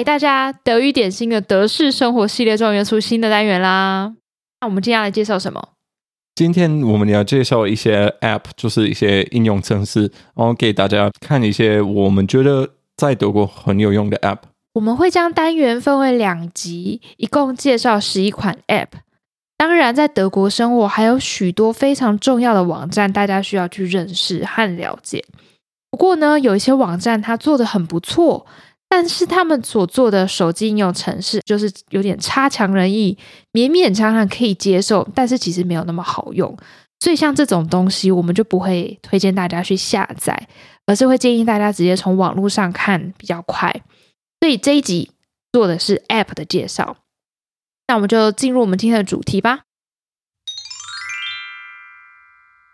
嗨，大家德语点心的德式生活系列终于出新的单元啦！那我们今天要来介绍什么？今天我们要介绍一些 App，就是一些应用程式，然后给大家看一些我们觉得在德国很有用的 App。我们会将单元分为两集，一共介绍十一款 App。当然，在德国生活还有许多非常重要的网站，大家需要去认识和了解。不过呢，有一些网站它做得很不错，但是他们所做的手机应用程式就是有点差强人意，勉勉强强可以接受，但是其实没有那么好用。所以像这种东西，我们就不会推荐大家去下载，而是会建议大家直接从网络上看比较快。所以这一集做的是 App 的介绍。那我们就进入我们今天的主题吧。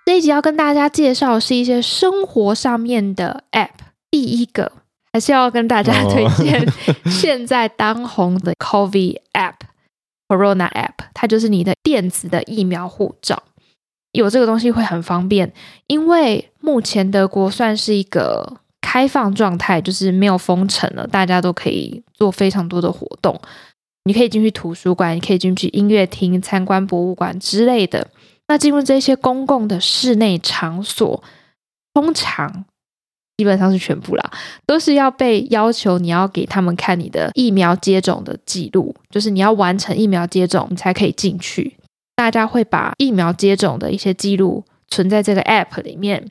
这一集要跟大家介绍是一些生活上面的 App。第一个还是要跟大家推荐 现在当红的 COVID App，Corona App，它就是你的电子的疫苗护照。有这个东西会很方便，因为目前德国算是一个开放状态，就是没有封城了，大家都可以做非常多的活动。你可以进去图书馆，你可以进去音乐厅、参观博物馆之类的。那进入这些公共的室内场所，通常基本上是全部啦，都是要被要求你要给他们看你的疫苗接种的记录，就是你要完成疫苗接种，你才可以进去。大家会把疫苗接种的一些记录存在这个 App 里面，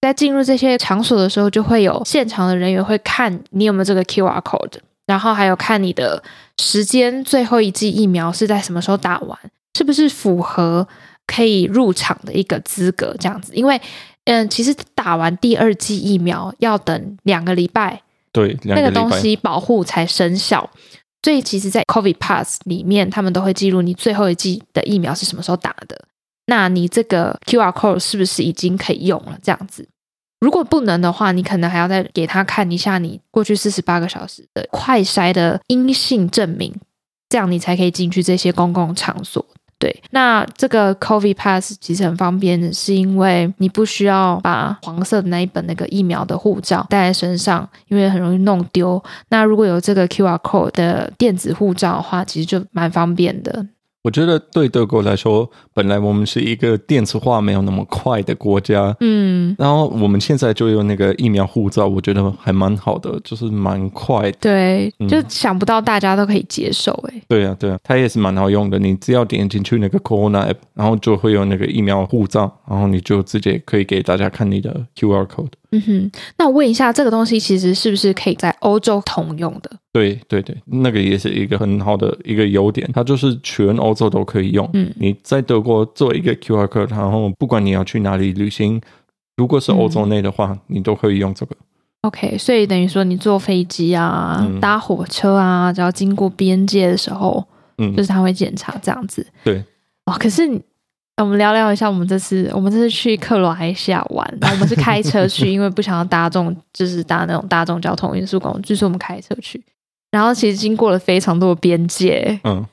在进入这些场所的时候，就会有现场的人员会看你有没有这个 QR code。然后还有看你的时间，最后一剂疫苗是在什么时候打完，是不是符合可以入场的一个资格？这样子，因为嗯，其实打完第二剂疫苗要等两个礼拜，对，那个东西保护才生效。所以其实，在 COVID Pass 里面，他们都会记录你最后一剂的疫苗是什么时候打的，那你这个 QR code 是不是已经可以用了？这样子。如果不能的话，你可能还要再给他看一下你过去四十八个小时的快筛的阴性证明，这样你才可以进去这些公共场所。对，那这个 COVID Pass 其实很方便的，是因为你不需要把黄色的那一本那个疫苗的护照带在身上，因为很容易弄丢。那如果有这个 QR Code 的电子护照的话，其实就蛮方便的。我觉得对德国来说，本来我们是一个电子化没有那么快的国家，嗯，然后我们现在就有那个疫苗护照，我觉得还蛮好的，就是蛮快的。对，嗯、就想不到大家都可以接受哎、欸。对啊，对啊，它也是蛮好用的。你只要点进去那个 Corona App，然后就会有那个疫苗护照，然后你就直接可以给大家看你的 QR code。嗯哼，那我问一下，这个东西其实是不是可以在欧洲通用的？对对对，那个也是一个很好的一个优点，它就是全欧洲都可以用。嗯，你在德国做一个 QR code，然后不管你要去哪里旅行，如果是欧洲内的话，嗯、你都可以用这个。OK，所以等于说你坐飞机啊、嗯、搭火车啊，只要经过边界的时候，嗯，就是他会检查这样子。对，哦，可是你。我们聊聊一下，我们这次我们这次去克罗埃西亚玩，然后我们是开车 去，因为不想要搭众，就是搭那种大众交通运输工具，就是我们开车去。然后其实经过了非常多的边界，嗯，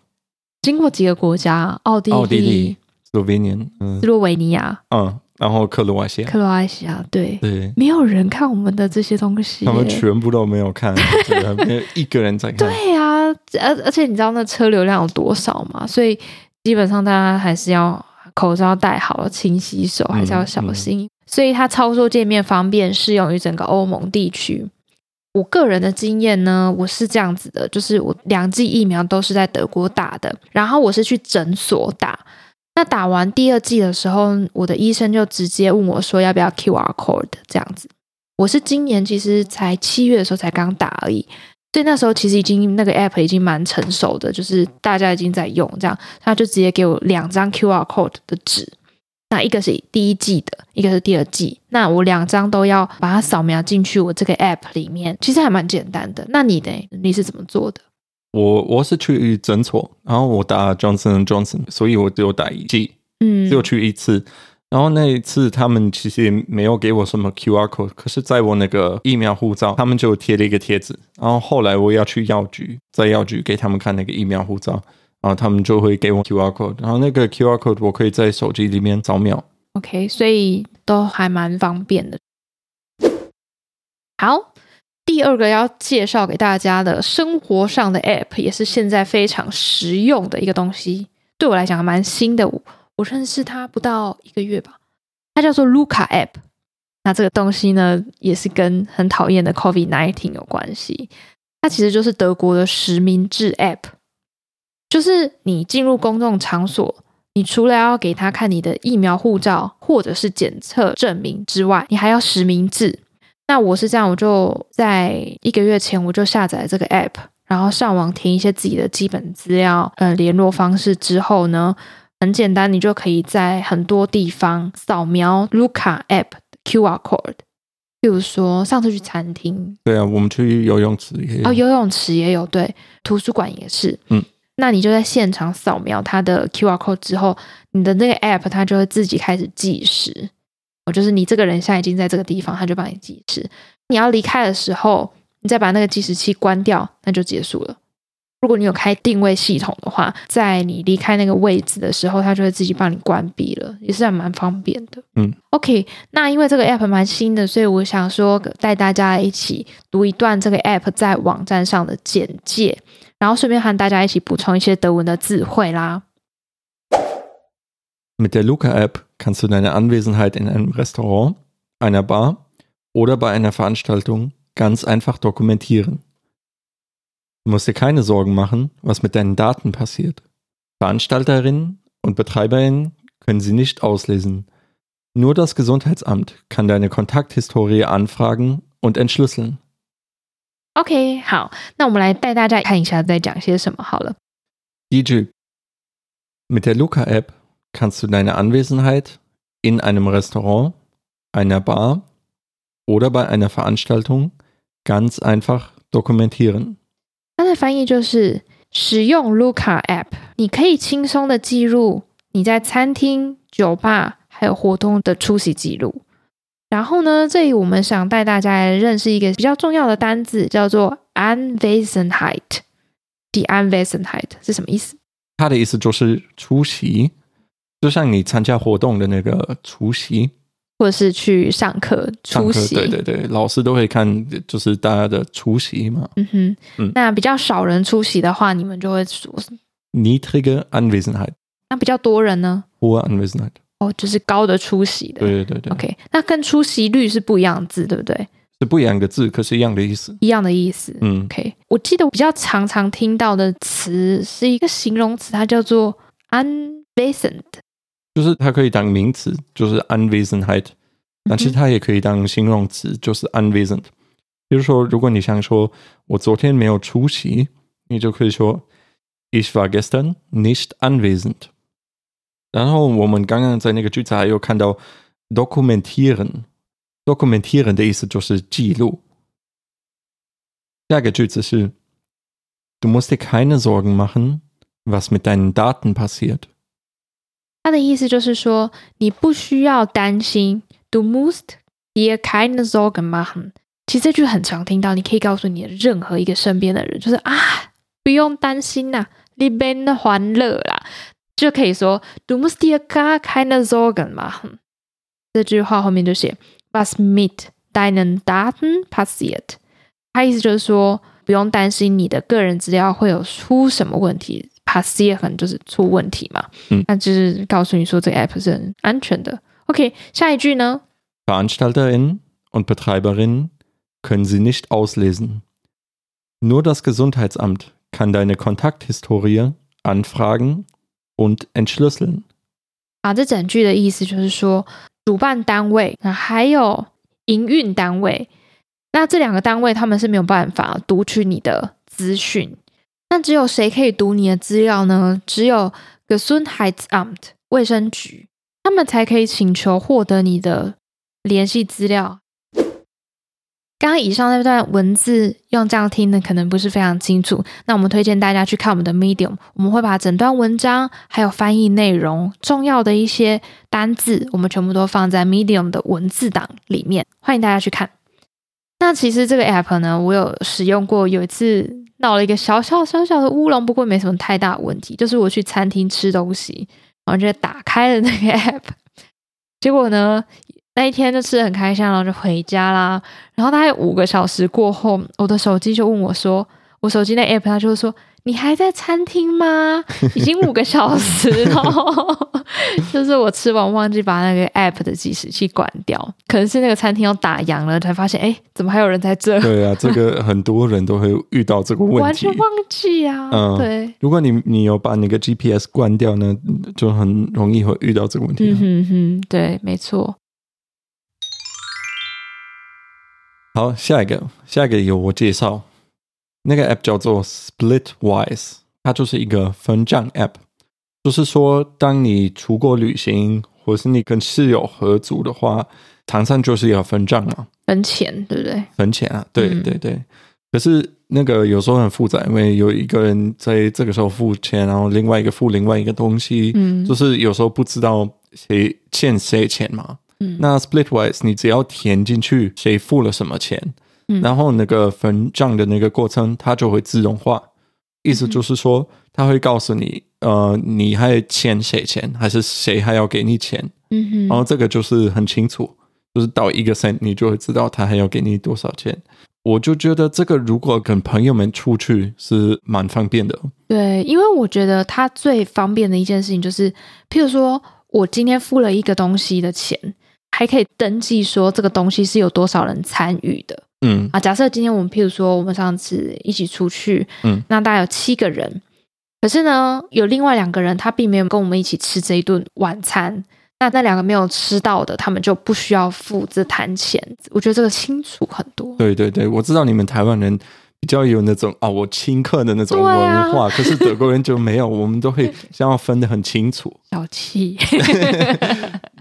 经过几个国家，奥地利、奥地利、斯洛维尼、嗯，斯洛维尼亚，嗯，然后克罗埃西亚，克罗埃西亚，对对，没有人看我们的这些东西，他们全部都没有看，没有一个人在看。对呀、啊，而而且你知道那车流量有多少吗？所以基本上大家还是要。口罩戴好了，勤洗手，还是要小心。嗯嗯、所以它操作界面方便，适用于整个欧盟地区。我个人的经验呢，我是这样子的，就是我两剂疫苗都是在德国打的，然后我是去诊所打。那打完第二剂的时候，我的医生就直接问我说要不要 QR code 这样子。我是今年其实才七月的时候才刚打而已。所以那时候其实已经那个 app 已经蛮成熟的，就是大家已经在用这样，他就直接给我两张 QR code 的纸，那一个是第一季的，一个是第二季，那我两张都要把它扫描进去我这个 app 里面，其实还蛮简单的。那你呢？你是怎么做的？我我是去诊所，然后我打 Johnson Johnson，所以我只有打一剂，嗯，只有去一次。然后那一次，他们其实也没有给我什么 QR code，可是在我那个疫苗护照，他们就贴了一个贴纸。然后后来我要去药局，在药局给他们看那个疫苗护照，然后他们就会给我 QR code，然后那个 QR code 我可以在手机里面扫描。OK，所以都还蛮方便的。好，第二个要介绍给大家的生活上的 App，也是现在非常实用的一个东西，对我来讲还蛮新的。我认识它不到一个月吧，它叫做 Luca App。那这个东西呢，也是跟很讨厌的 COVID-19 有关系。它其实就是德国的实名制 App，就是你进入公众场所，你除了要给他看你的疫苗护照或者是检测证明之外，你还要实名制。那我是这样，我就在一个月前我就下载这个 App，然后上网填一些自己的基本资料，呃，联络方式之后呢，很简单，你就可以在很多地方扫描 Luca App 的 QR code。比如说上次去餐厅，对啊，我们去游泳池也有，哦，游泳池也有，对，图书馆也是，嗯，那你就在现场扫描它的 QR code 之后，你的那个 App 它就会自己开始计时。我就是你这个人现在已经在这个地方，它就帮你计时。你要离开的时候，你再把那个计时器关掉，那就结束了。如果你有开定位系统的话，在你离开那个位置的时候，它就会自己帮你关闭了，也是还蛮方便的。嗯，OK，那因为这个 app 蛮新的，所以我想说带大家一起读一段这个 app 在网站上的简介，然后顺便和大家一起补充一些德文的字汇啦。Mit der Luca App kannst du deine Anwesenheit in einem Restaurant, einer Bar oder bei einer Veranstaltung ganz einfach dokumentieren. Du musst dir keine Sorgen machen, was mit deinen Daten passiert. Veranstalterinnen und Betreiberinnen können sie nicht auslesen. Nur das Gesundheitsamt kann deine Kontakthistorie anfragen und entschlüsseln. OK，好，那我们来带大家看一下在讲些什么好了。第一句，Mit der Luca App kannst du deine Anwesenheit in einem Restaurant, einer Bar oder bei einer Veranstaltung ganz einfach dokumentieren. 它的翻译就是使用 Luca App，你可以轻松的记录你在餐厅、酒吧还有活动的出席记录。然后呢，这里我们想带大家来认识一个比较重要的单字，叫做 Anwesenheit。Die Anwesenheit 是什么意思？它的意思就是出席。就像你参加活动的那个出席，或者是去上课出席，对对对，老师都会看，就是大家的出席嘛。嗯哼，嗯，那比较少人出席的话，你们就会说 niedrige Anwesenheit。那比较多人呢？hohe Anwesenheit。哦，就是高的出席的。对对对对。OK，那跟出席率是不一样的字，对不对？是不一样的字，可是一样的意思。一样的意思。嗯，OK。我记得我比较常常听到的词是一个形容词，它叫做 Anwesend。就是它可以当名词，就是 Anwesenheit，但其实它也可以当形容词，就是 Anwesend。比如说，如果你想说我昨天没有出席，你就可以说 Ich war gestern nicht anwesend。然后我们刚刚在那个句子还有看到 dokumentieren，dokumentieren 的意思就是记录。下一个句子是 Du musst dir keine Sorgen machen, was mit deinen Daten passiert。 他的意思就是说，你不需要担心。Du musst dir keine Sorgen machen。其实这句很常听到，你可以告诉你的任何一个身边的人，就是啊，不用担心呐，Leben 欢乐啦，就可以说 Du musst dir gar keine Sorgen machen。这句话后面就写 Was mit deinen Daten passiert。他意思就是说，不用担心你的个人资料会有出什么问题。能就是出问题嘛，嗯，那就是告诉你说这个 app 是很安全的。OK，下一句呢？Veranstalterinnen und Betreiberinnen können sie nicht auslesen. Nur das Gesundheitsamt kann deine Kontakthistorie anfragen und entschlüsseln. 啊，这整句的意思就是说，主办单位还有营运单位，那这两个单位他们是没有办法读取你的资讯。那只有谁可以读你的资料呢？只有 Gesundheitsamt 卫生局，他们才可以请求获得你的联系资料。刚刚以上那段文字用这样听的可能不是非常清楚，那我们推荐大家去看我们的 Medium，我们会把整段文章还有翻译内容重要的一些单字，我们全部都放在 Medium 的文字档里面，欢迎大家去看。那其实这个 App 呢，我有使用过，有一次。闹了一个小小小小的乌龙，不过没什么太大问题。就是我去餐厅吃东西，然后就打开了那个 app，结果呢，那一天就吃的很开心，然后就回家啦。然后大概五个小时过后，我的手机就问我说：“我手机那 app，它就说。”你还在餐厅吗？已经五个小时了，就是我吃完忘记把那个 app 的计时器关掉，可能是那个餐厅要打烊了，才发现哎，怎么还有人在这？对啊，这个很多人都会遇到这个问题，完全忘记啊。嗯，对。如果你你有把那个 GPS 关掉呢，就很容易会遇到这个问题。嗯哼哼，对，没错。好，下一个，下一个由我介绍。那个 app 叫做 Splitwise，它就是一个分账 app。就是说，当你出国旅行，或是你跟室友合租的话，常常就是要分账嘛，分钱，对不对？分钱啊，对对对。嗯、可是那个有时候很复杂，因为有一个人在这个时候付钱，然后另外一个付另外一个东西，嗯，就是有时候不知道谁欠谁钱嘛。嗯，那 Splitwise，你只要填进去谁付了什么钱。然后那个分账的那个过程，它就会自动化，意思就是说，它会告诉你，呃，你还欠谁钱，还是谁还要给你钱，嗯哼，然后这个就是很清楚，就是到一个 cent，你就会知道他还要给你多少钱。我就觉得这个如果跟朋友们出去是蛮方便的。对，因为我觉得它最方便的一件事情就是，譬如说我今天付了一个东西的钱，还可以登记说这个东西是有多少人参与的。嗯啊，假设今天我们譬如说我们上次一起出去，嗯，那大概有七个人，可是呢，有另外两个人他并没有跟我们一起吃这一顿晚餐，那那两个没有吃到的，他们就不需要付这摊钱。我觉得这个清楚很多。对对对，我知道你们台湾人比较有那种啊、哦，我请客的那种文化，啊、可是德国人就没有，我们都会想要分得很清楚。小气。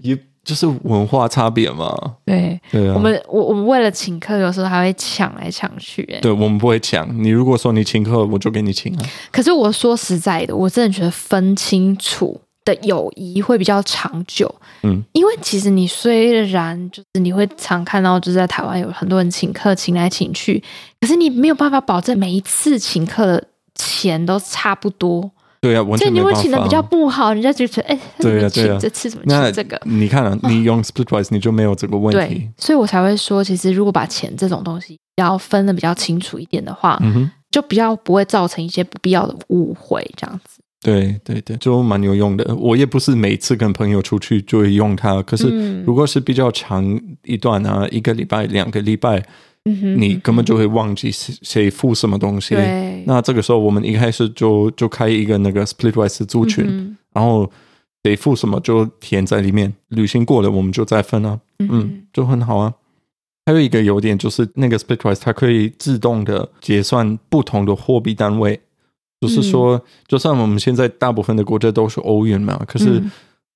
就是文化差别嘛。对，对啊。我们我我们为了请客，有时候还会抢来抢去。哎，对，我们不会抢。你如果说你请客，我就给你请啊。可是我说实在的，我真的觉得分清楚的友谊会比较长久。嗯，因为其实你虽然就是你会常看到，就是在台湾有很多人请客，请来请去，可是你没有办法保证每一次请客的钱都差不多。对啊，就你会请的比较不好，人家就觉得哎，对啊，对啊，这次怎么？吃这个？你看啊，你用 Splitwise 你就没有这个问题。所以我才会说，其实如果把钱这种东西要分的比较清楚一点的话，嗯哼，就比较不会造成一些不必要的误会，这样子。对对对，就蛮有用的。我也不是每次跟朋友出去就会用它，可是如果是比较长一段啊，一个礼拜、两个礼拜。你根本就会忘记谁谁付什么东西。那这个时候，我们一开始就就开一个那个 Splitwise 租群，嗯、然后谁付什么就填在里面。旅行过了，我们就再分啊。嗯，嗯，就很好啊。还有一个优点就是，那个 Splitwise 它可以自动的结算不同的货币单位。就是说，就算我们现在大部分的国家都是欧元嘛，可是，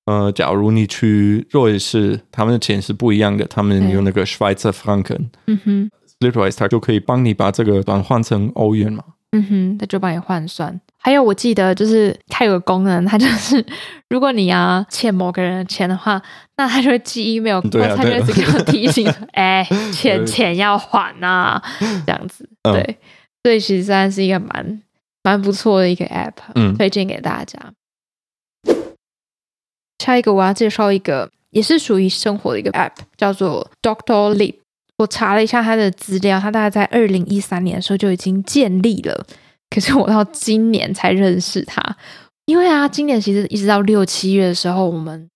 嗯、呃，假如你去瑞士，他们的钱是不一样的，他们有那个 Schweizer Franken。嗯哼。Splitwise 它就可以帮你把这个转换成欧元嘛？嗯哼，它就帮你换算。还有我记得就是它有个功能，它就是如果你要欠某个人的钱的话，那它就会寄 email，对啊，它就会给我 提醒，哎、欸，钱钱要还呐、啊，这样子。对，嗯、所以其实算是一个蛮蛮不错的一个 app，嗯，推荐给大家。下一个我要介绍一个也是属于生活的一个 app，叫做 Doctolib。我查了一下他的资料，他大概在二零一三年的时候就已经建立了，可是我到今年才认识他，因为啊，今年其实一直到六七月的时候，我们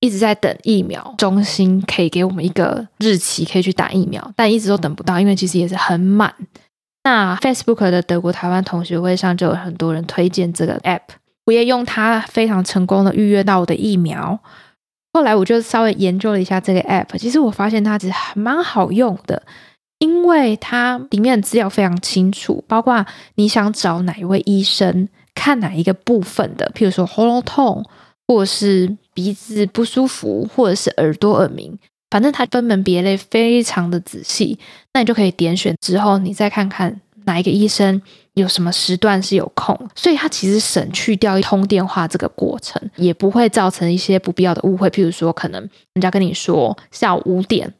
一直在等疫苗中心可以给我们一个日期可以去打疫苗，但一直都等不到，因为其实也是很满。那 Facebook 的德国台湾同学会上就有很多人推荐这个 App，我也用它非常成功的预约到我的疫苗。后来我就稍微研究了一下这个 app，其实我发现它其实还蛮好用的，因为它里面的资料非常清楚，包括你想找哪一位医生看哪一个部分的，譬如说喉咙痛，或者是鼻子不舒服，或者是耳朵耳鸣，反正它分门别类非常的仔细，那你就可以点选之后，你再看看哪一个医生。有什么时段是有空，所以他其实省去掉一通电话这个过程，也不会造成一些不必要的误会。譬如说，可能人家跟你说下午五点，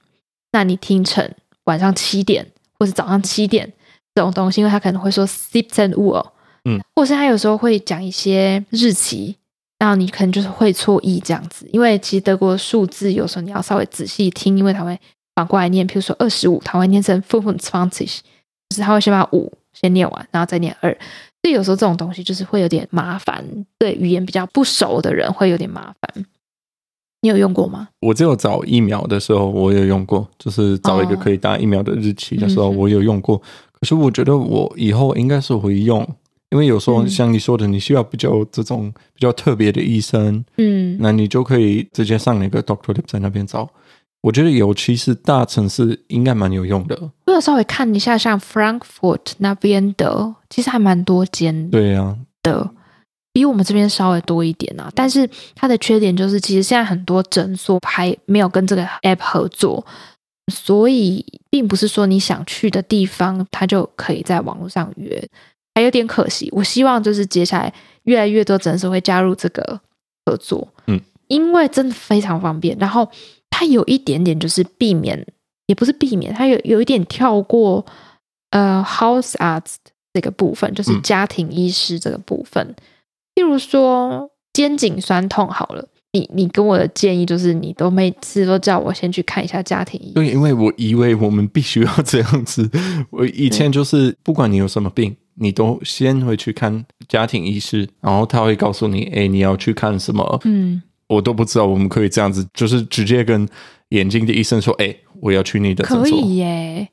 那你听成晚上七点，或是早上七点这种东西，因为他可能会说 siebzehn Uhr，嗯，或是他有时候会讲一些日期，然后你可能就是会错意这样子，因为其实德国数字有时候你要稍微仔细听，因为它会反过来念，譬如说二十五，它会念成 fünfundzwanzig，就是他会先把五先念完，然后再念二，所以有时候这种东西就是会有点麻烦，对语言比较不熟的人会有点麻烦。你有用过吗？我只有找疫苗的时候，我有用过，就是找一个可以打疫苗的日期的时候，我有用过。可是我觉得我以后应该是会用，因为有时候像你说的，你需要比较这种比较特别的医生，嗯，那你就可以直接上那个 Doctor 在那边找。我觉得尤其是大城市应该蛮有用的。我有稍微看一下，像 Frankfurt 那边的，其实还蛮多间。对呀的。比我们这边稍微多一点啊，但是它的缺点就是，其实现在很多诊所还没有跟这个 app 合作，所以并不是说你想去的地方，它就可以在网络上约，还有点可惜。我希望就是接下来越来越多诊所会加入这个合作，嗯，因为真的非常方便。然后它有一点点就是避免，也不是避免，它有有一点跳过呃 house arts 这个部分，就是家庭医师这个部分。嗯譬如说肩颈酸痛好了，你你跟我的建议就是，你都每次都叫我先去看一下家庭医生。对，因为我以为我们必须要这样子。我以前就是不管你有什么病，你都先会去看家庭医师，然后他会告诉你，哎，你要去看什么？嗯，我都不知道我们可以这样子，就是直接跟眼睛的医生说，哎，我要去你的诊所。可以耶。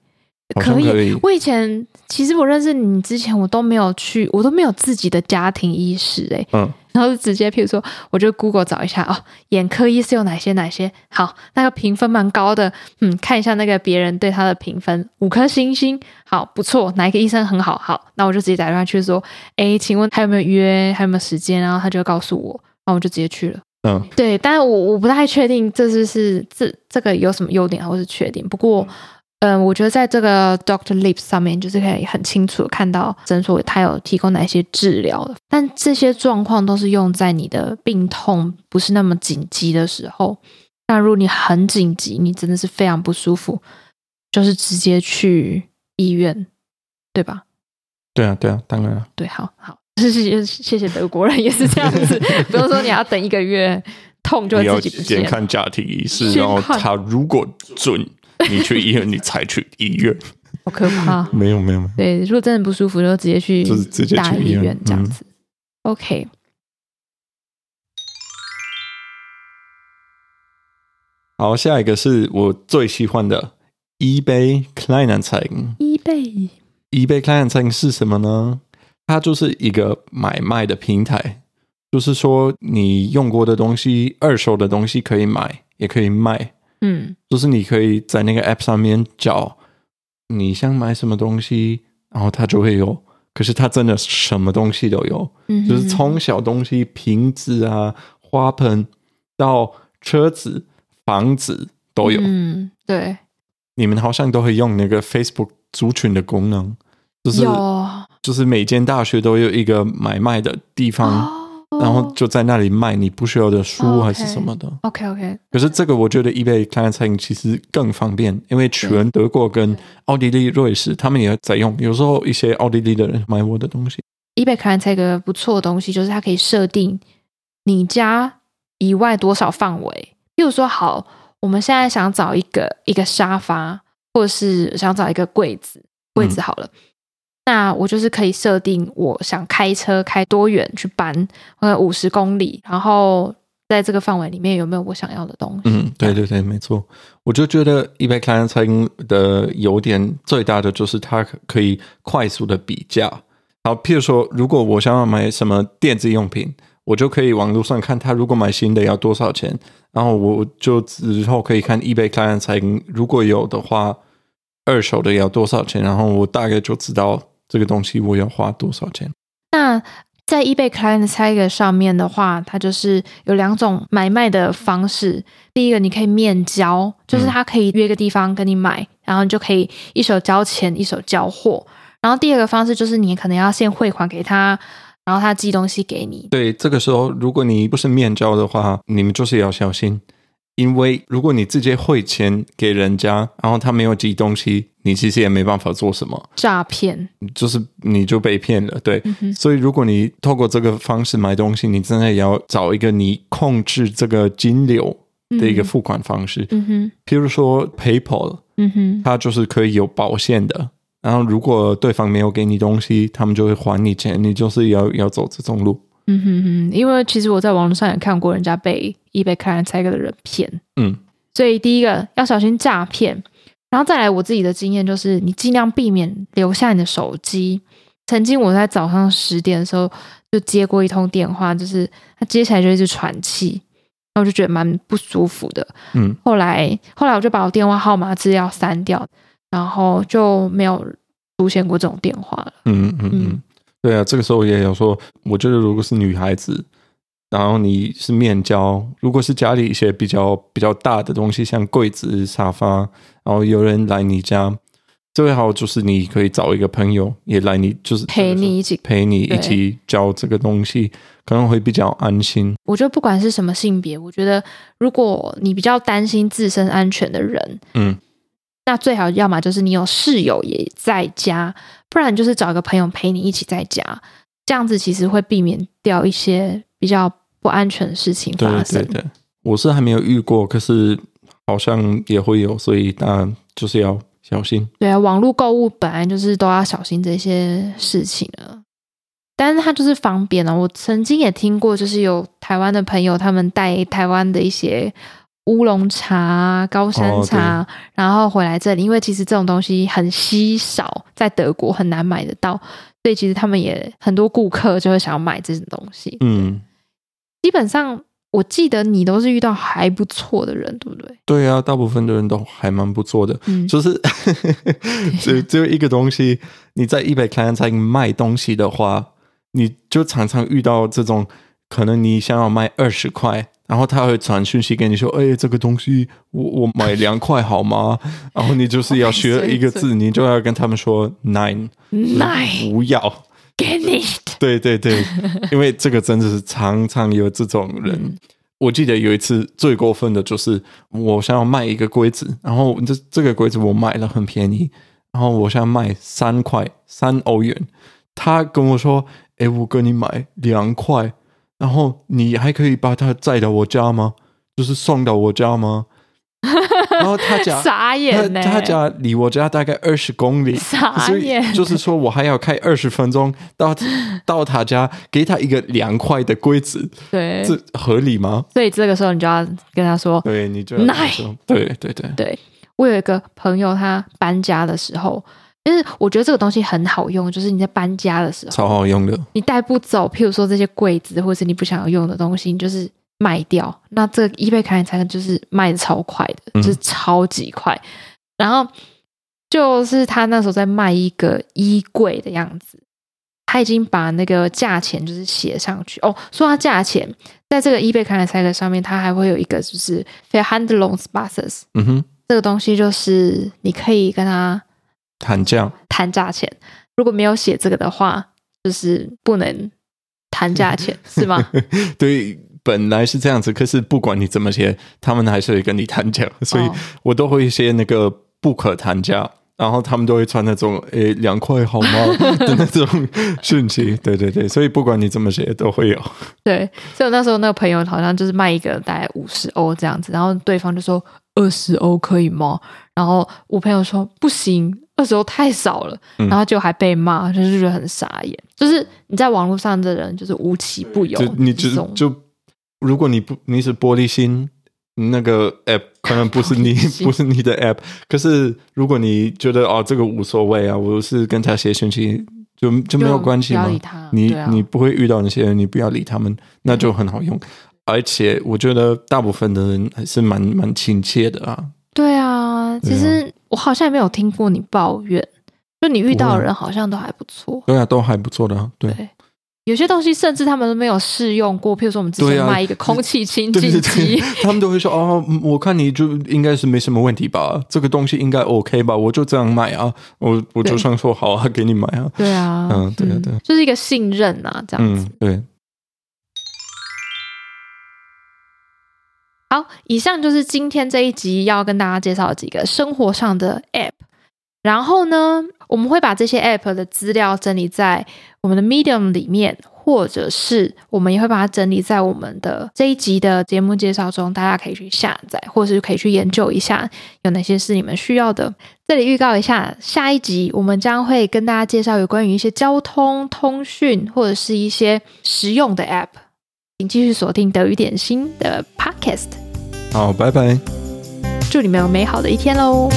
可以，可以，我以前其实我认识你之前，我都没有去，我都没有自己的家庭医师哎、欸，嗯，然后就直接，譬如说，我就 Google 找一下哦，眼科医师有哪些哪些？好，那个评分蛮高的，嗯，看一下那个别人对他的评分，五颗星星，好不错，哪一个医生很好，好，那我就直接打电话去说，哎，请问还有没有约，还有没有时间，然后他就告诉我，然后我就直接去了，嗯，对，但是我我不太确定这是是这这个有什么优点或是缺点，不过。嗯，我觉得在这个 Doctor Lips 上面，就是可以很清楚看到诊所它有提供哪些治疗的，但这些状况都是用在你的病痛不是那么紧急的时候。那如果你很紧急，你真的是非常不舒服，就是直接去医院，对吧？对啊，对啊，当然了。对，好好，谢谢谢谢德国人也是这样子，不用说你要等一个月，痛就会自己不见。先看家庭医师，然后他如果准。你去医院，你才去医院，好可怕！没有没有，对，如果真的不舒服，就直接去就是直接去医院这样子。嗯、OK，好，下一个是我最喜欢的 eBay Kleinanzeigen。eBay eBay Kleinanzeigen 是什么呢？它就是一个买卖的平台，就是说你用过的东西、二手的东西可以买，也可以卖。嗯，就是你可以在那个 app 上面找你想买什么东西，然后它就会有。可是它真的什么东西都有，嗯、就是从小东西瓶子啊、花盆到车子、房子都有。嗯，对。你们好像都会用那个 Facebook 族群的功能，就是有就是每间大学都有一个买卖的地方。哦然后就在那里卖你不需要的书还是什么的。OK OK。可是这个我觉得 eBay Kleinanzeigen 其实更方便，因为全德国跟奥地利、瑞士他们也在用。有时候一些奥地利的人买我的东西。eBay Kleinanzeigen 不错的东西就是它可以设定你家以外多少范围。譬如说，好，我们现在想找一个一个沙发，或者是想找一个柜子，柜子好了。嗯那我就是可以设定，我想开车开多远去搬，呃，五十公里，然后在这个范围里面有没有我想要的东西？嗯，对对对，没错。我就觉得 eBay Kleinanzeigen 的优点最大的就是它可以快速的比价。好，譬如说，如果我想要买什么电子用品，我就可以网络上看它如果买新的要多少钱，然后我就之后可以看 eBay Kleinanzeigen 如果有的话，二手的要多少钱，然后我大概就知道。这个东西我要花多少钱？那在 eBay Kleinanzeigen 上面的话，它就是有两种买卖的方式。第一个，你可以面交，就是他可以约个地方跟你买，嗯、然后你就可以一手交钱一手交货。然后第二个方式就是你可能要先汇款给他，然后他寄东西给你。对，这个时候如果你不是面交的话，你们就是要小心，因为如果你直接汇钱给人家，然后他没有寄东西，你其实也没办法做什么。诈骗就是你就被骗了，对。嗯。所以如果你透过这个方式买东西，你真的也要找一个你控制这个金流的一个付款方式。嗯哼。譬如说 PayPal，嗯哼，它就是可以有保险的。然后如果对方没有给你东西，他们就会还你钱。你就是要要走这种路。嗯哼哼，因为其实我在网络上也看过人家被 eBay 开了财个的人骗，嗯，所以第一个要小心诈骗，然后再来我自己的经验就是，你尽量避免留下你的手机。曾经我在早上十点的时候就接过一通电话，就是他接起来就一直喘气，然后我就觉得蛮不舒服的，嗯，后来后来我就把我电话号码资料删掉，然后就没有出现过这种电话了，嗯嗯嗯。嗯对啊，这个时候也有说，我觉得如果是女孩子，然后你是面交，如果是家里一些比较比较大的东西，像柜子、沙发，然后有人来你家，最好就是你可以找一个朋友也来你，就是陪你一起陪你一起交这个东西，可能会比较安心。我觉得不管是什么性别，我觉得如果你比较担心自身安全的人，嗯。那最好要么就是你有室友也在家，不然就是找一个朋友陪你一起在家，这样子其实会避免掉一些比较不安全的事情发生。对对对，我是还没有遇过，可是好像也会有，所以当然就是要小心。对啊，网络购物本来就是都要小心这些事情了，但是它就是方便了。我曾经也听过，就是有台湾的朋友他们带台湾的一些。乌龙茶、高山茶，哦、然后回来这里，因为其实这种东西很稀少，在德国很难买得到，所以其实他们也很多顾客就会想要买这种东西。嗯，基本上我记得你都是遇到还不错的人，对不对？对啊，大部分的人都还蛮不错的。嗯，就是 只只有一个东西，你在 eBay Kleinanzeigen 卖东西的话，你就常常遇到这种，可能你想要卖二十块。然后他会传讯息给你说：“哎，这个东西我我买两块好吗？” 然后你就是要学一个字，你就要跟他们说 “nine nine”，不要给你。对对对，因为这个真的是常常有这种人。嗯、我记得有一次最过分的就是，我想要卖一个柜子，然后这这个柜子我买了很便宜，然后我想卖三块三欧元，他跟我说：“哎，我跟你买两块。”然后你还可以把他载到我家吗？就是送到我家吗？然后他家傻眼呢，他家离我家大概二十公里，傻眼，就是说我还要开二十分钟到 到他家，给他一个凉快的柜子，对，这合理吗？所以这个时候你就要跟他说，对，你就要说，对对对对。我有一个朋友，他搬家的时候。但是我觉得这个东西很好用，就是你在搬家的时候，超好用的。你带不走，譬如说这些柜子，或者是你不想要用的东西，你就是卖掉。那这个 eBay 开才就是卖的超快的，嗯、就是超级快。然后就是他那时候在卖一个衣柜的样子，他已经把那个价钱就是写上去哦。说到价钱，在这个 eBay 开才的上面，它还会有一个就是 Verhandlungsbasis。嗯哼，这个东西就是你可以跟他。谈价，谈价钱。如果没有写这个的话，就是不能谈价钱，是吗？对，本来是这样子。可是不管你怎么写，他们还是会跟你谈价，所以我都会写那个不可谈价，然后他们都会穿那种“诶，两块好吗” 的那种讯息。对对对，所以不管你怎么写，都会有。对，所以我那时候那个朋友好像就是卖一个大概五十欧这样子，然后对方就说二十欧可以吗？然后我朋友说不行。那时候太少了，然后就还被骂，嗯、就是觉得很傻眼。就是你在网络上的人，就是无奇不有。就你就就，如果你不你是玻璃心，那个 app 可能不是你 不是你的 app。可是如果你觉得哦这个无所谓啊，我是跟他写讯息，就就没有关系嘛。你、啊、你不会遇到那些人，你不要理他们，那就很好用。嗯、而且我觉得大部分的人还是蛮蛮亲切的啊。对啊，其实。我好像也没有听过你抱怨，就你遇到的人好像都还不错。对啊，都还不错的。对，对，有些东西甚至他们都没有试用过。譬如说，我们之前卖一个空气清净机，他们都会说：“哦，我看你就应该是没什么问题吧，这个东西应该 OK 吧？”我就这样卖啊，我我就想说好啊，给你买啊。对啊，嗯，对对对，就是一个信任啊，这样子。嗯，对。好，以上就是今天这一集要跟大家介绍几个生活上的 App。然后呢，我们会把这些 App 的资料整理在我们的 Medium 里面，或者是我们也会把它整理在我们的这一集的节目介绍中，大家可以去下载，或是可以去研究一下有哪些是你们需要的。这里预告一下，下一集我们将会跟大家介绍有关于一些交通、通讯或者是一些实用的 App。请继续锁定德语点心的 Podcast。好，拜拜。祝你们有美好的一天喽！